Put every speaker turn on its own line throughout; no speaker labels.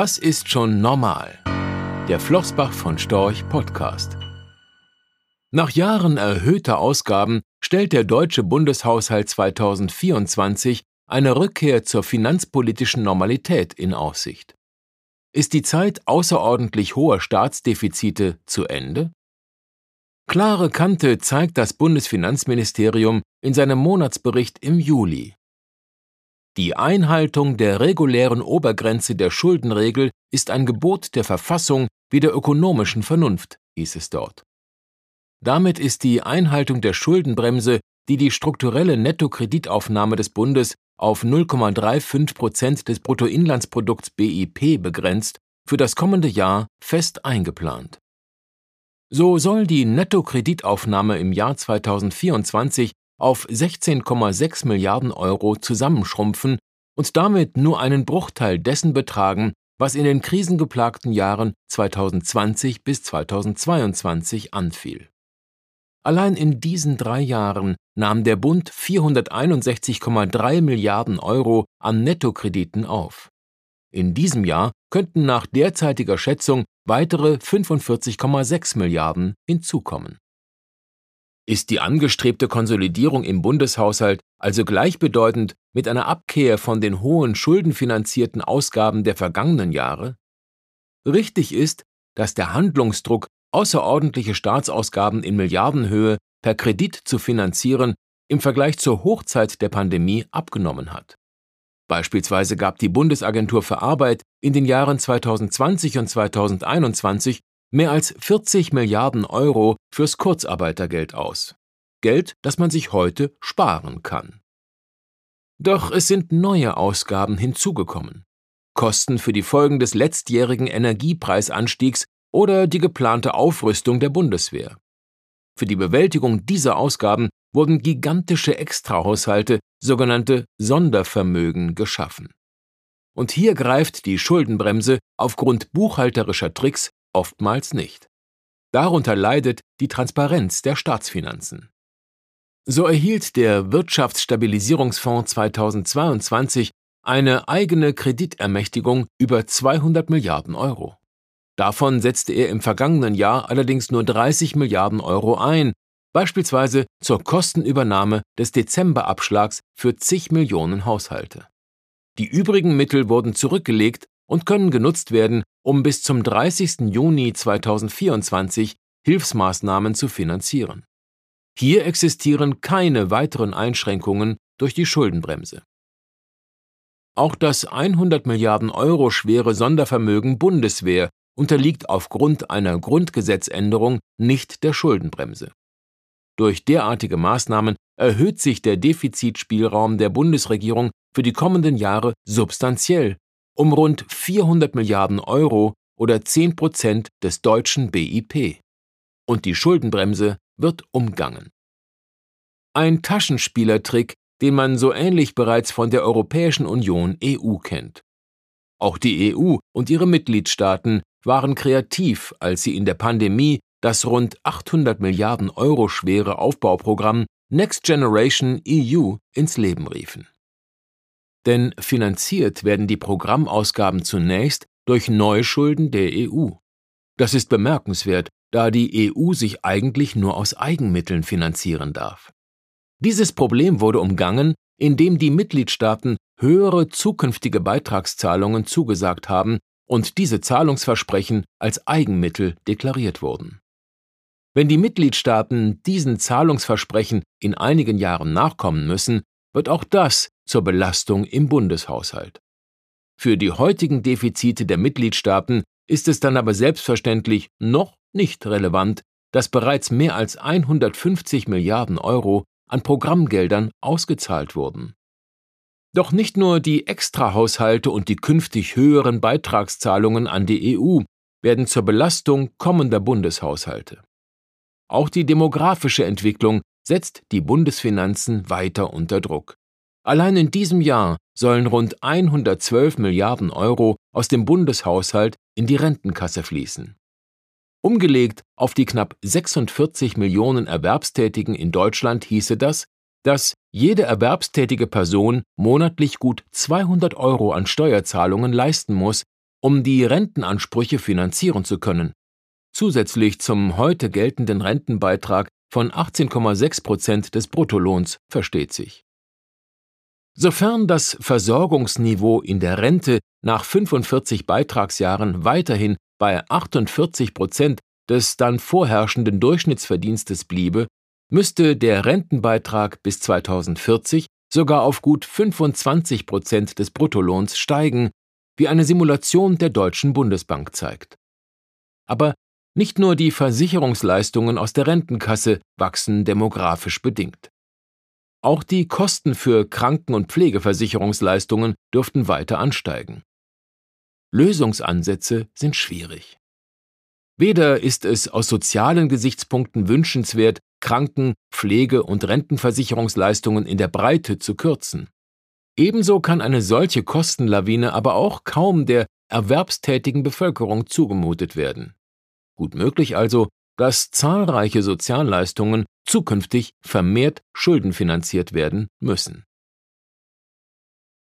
Was ist schon normal? Der Flossbach von Storch Podcast. Nach Jahren erhöhter Ausgaben stellt der deutsche Bundeshaushalt 2024 eine Rückkehr zur finanzpolitischen Normalität in Aussicht. Ist die Zeit außerordentlich hoher Staatsdefizite zu Ende? Klare Kante zeigt das Bundesfinanzministerium in seinem Monatsbericht im Juli. Die Einhaltung der regulären Obergrenze der Schuldenregel ist ein Gebot der Verfassung wie der ökonomischen Vernunft, hieß es dort. Damit ist die Einhaltung der Schuldenbremse, die die strukturelle Nettokreditaufnahme des Bundes auf 0,35 Prozent des Bruttoinlandsprodukts BIP begrenzt, für das kommende Jahr fest eingeplant. So soll die Nettokreditaufnahme im Jahr 2024 auf 16,6 Milliarden Euro zusammenschrumpfen und damit nur einen Bruchteil dessen betragen, was in den krisengeplagten Jahren 2020 bis 2022 anfiel. Allein in diesen drei Jahren nahm der Bund 461,3 Milliarden Euro an Nettokrediten auf. In diesem Jahr könnten nach derzeitiger Schätzung weitere 45,6 Milliarden hinzukommen. Ist die angestrebte Konsolidierung im Bundeshaushalt also gleichbedeutend mit einer Abkehr von den hohen schuldenfinanzierten Ausgaben der vergangenen Jahre? Richtig ist, dass der Handlungsdruck, außerordentliche Staatsausgaben in Milliardenhöhe per Kredit zu finanzieren, im Vergleich zur Hochzeit der Pandemie abgenommen hat. Beispielsweise gab die Bundesagentur für Arbeit in den Jahren 2020 und 2021 mehr als 40 Milliarden Euro fürs Kurzarbeitergeld aus. Geld, das man sich heute sparen kann. Doch es sind neue Ausgaben hinzugekommen. Kosten für die Folgen des letztjährigen Energiepreisanstiegs oder die geplante Aufrüstung der Bundeswehr. Für die Bewältigung dieser Ausgaben wurden gigantische Extrahaushalte, sogenannte Sondervermögen, geschaffen. Und hier greift die Schuldenbremse aufgrund buchhalterischer Tricks oftmals nicht. Darunter leidet die Transparenz der Staatsfinanzen. So erhielt der Wirtschaftsstabilisierungsfonds 2022 eine eigene Kreditermächtigung über 200 Milliarden Euro. Davon setzte er im vergangenen Jahr allerdings nur 30 Milliarden Euro ein, beispielsweise zur Kostenübernahme des Dezemberabschlags für zig Millionen Haushalte. Die übrigen Mittel wurden zurückgelegt und können genutzt werden, um bis zum 30. Juni 2024 Hilfsmaßnahmen zu finanzieren. Hier existieren keine weiteren Einschränkungen durch die Schuldenbremse. Auch das 100 Milliarden Euro schwere Sondervermögen Bundeswehr unterliegt aufgrund einer Grundgesetzänderung nicht der Schuldenbremse. Durch derartige Maßnahmen erhöht sich der Defizitspielraum der Bundesregierung für die kommenden Jahre substanziell um rund 400 Milliarden Euro oder 10 Prozent des deutschen BIP. Und die Schuldenbremse wird umgangen. Ein Taschenspielertrick, den man so ähnlich bereits von der Europäischen Union EU kennt. Auch die EU und ihre Mitgliedstaaten waren kreativ, als sie in der Pandemie das rund 800 Milliarden Euro schwere Aufbauprogramm Next Generation EU ins Leben riefen. Denn finanziert werden die Programmausgaben zunächst durch Neuschulden der EU. Das ist bemerkenswert, da die EU sich eigentlich nur aus Eigenmitteln finanzieren darf. Dieses Problem wurde umgangen, indem die Mitgliedstaaten höhere zukünftige Beitragszahlungen zugesagt haben und diese Zahlungsversprechen als Eigenmittel deklariert wurden. Wenn die Mitgliedstaaten diesen Zahlungsversprechen in einigen Jahren nachkommen müssen, wird auch das zur Belastung im Bundeshaushalt. Für die heutigen Defizite der Mitgliedstaaten ist es dann aber selbstverständlich noch nicht relevant, dass bereits mehr als 150 Milliarden Euro an Programmgeldern ausgezahlt wurden. Doch nicht nur die Extrahaushalte und die künftig höheren Beitragszahlungen an die EU werden zur Belastung kommender Bundeshaushalte. Auch die demografische Entwicklung setzt die Bundesfinanzen weiter unter Druck. Allein in diesem Jahr sollen rund 112 Milliarden Euro aus dem Bundeshaushalt in die Rentenkasse fließen. Umgelegt auf die knapp 46 Millionen Erwerbstätigen in Deutschland hieße das, dass jede erwerbstätige Person monatlich gut 200 Euro an Steuerzahlungen leisten muss, um die Rentenansprüche finanzieren zu können, zusätzlich zum heute geltenden Rentenbeitrag von 18,6 Prozent des Bruttolohns, versteht sich. Sofern das Versorgungsniveau in der Rente nach 45 Beitragsjahren weiterhin bei 48 Prozent des dann vorherrschenden Durchschnittsverdienstes bliebe, müsste der Rentenbeitrag bis 2040 sogar auf gut 25 Prozent des Bruttolohns steigen, wie eine Simulation der Deutschen Bundesbank zeigt. Aber nicht nur die Versicherungsleistungen aus der Rentenkasse wachsen demografisch bedingt. Auch die Kosten für Kranken- und Pflegeversicherungsleistungen dürften weiter ansteigen. Lösungsansätze sind schwierig. Weder ist es aus sozialen Gesichtspunkten wünschenswert, Kranken-, Pflege- und Rentenversicherungsleistungen in der Breite zu kürzen. Ebenso kann eine solche Kostenlawine aber auch kaum der erwerbstätigen Bevölkerung zugemutet werden. Gut möglich also, dass zahlreiche Sozialleistungen zukünftig vermehrt schuldenfinanziert werden müssen.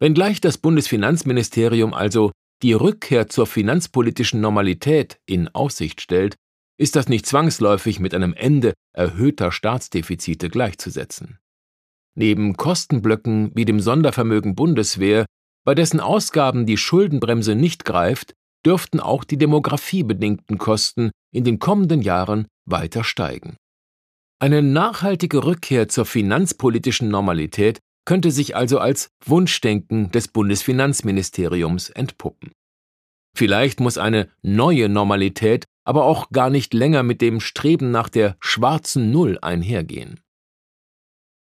Wenngleich das Bundesfinanzministerium also die Rückkehr zur finanzpolitischen Normalität in Aussicht stellt, ist das nicht zwangsläufig mit einem Ende erhöhter Staatsdefizite gleichzusetzen. Neben Kostenblöcken wie dem Sondervermögen Bundeswehr, bei dessen Ausgaben die Schuldenbremse nicht greift, dürften auch die demografiebedingten Kosten in den kommenden Jahren weiter steigen. Eine nachhaltige Rückkehr zur finanzpolitischen Normalität könnte sich also als Wunschdenken des Bundesfinanzministeriums entpuppen. Vielleicht muss eine neue Normalität aber auch gar nicht länger mit dem Streben nach der schwarzen Null einhergehen.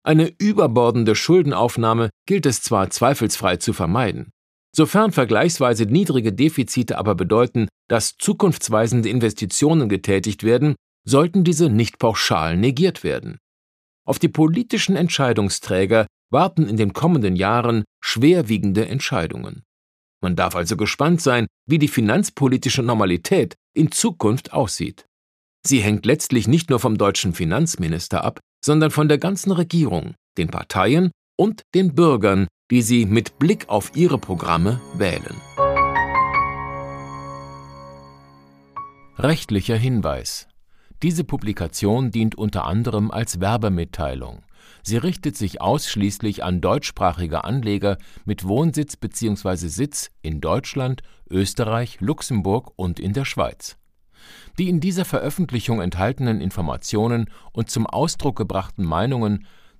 Eine überbordende Schuldenaufnahme gilt es zwar zweifelsfrei zu vermeiden, Sofern vergleichsweise niedrige Defizite aber bedeuten, dass zukunftsweisende Investitionen getätigt werden, sollten diese nicht pauschal negiert werden. Auf die politischen Entscheidungsträger warten in den kommenden Jahren schwerwiegende Entscheidungen. Man darf also gespannt sein, wie die finanzpolitische Normalität in Zukunft aussieht. Sie hängt letztlich nicht nur vom deutschen Finanzminister ab, sondern von der ganzen Regierung, den Parteien und den Bürgern, die sie mit Blick auf ihre Programme wählen. Rechtlicher Hinweis. Diese Publikation dient unter anderem als Werbemitteilung. Sie richtet sich ausschließlich an deutschsprachige Anleger mit Wohnsitz bzw. Sitz in Deutschland, Österreich, Luxemburg und in der Schweiz. Die in dieser Veröffentlichung enthaltenen Informationen und zum Ausdruck gebrachten Meinungen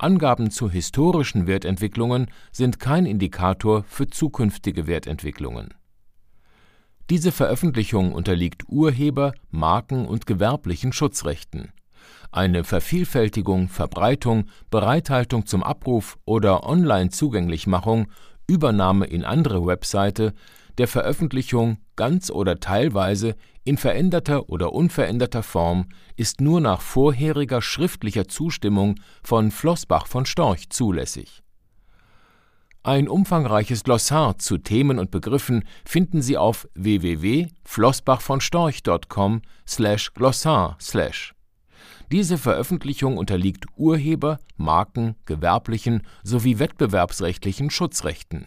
Angaben zu historischen Wertentwicklungen sind kein Indikator für zukünftige Wertentwicklungen. Diese Veröffentlichung unterliegt Urheber-, Marken- und gewerblichen Schutzrechten. Eine Vervielfältigung, Verbreitung, Bereithaltung zum Abruf oder Online-Zugänglichmachung, Übernahme in andere Webseite der Veröffentlichung ganz oder teilweise in veränderter oder unveränderter Form ist nur nach vorheriger schriftlicher Zustimmung von Flossbach von Storch zulässig. Ein umfangreiches Glossar zu Themen und Begriffen finden Sie auf www.flossbachvonstorch.com/glossar/. Diese Veröffentlichung unterliegt Urheber-, Marken-, gewerblichen sowie wettbewerbsrechtlichen Schutzrechten.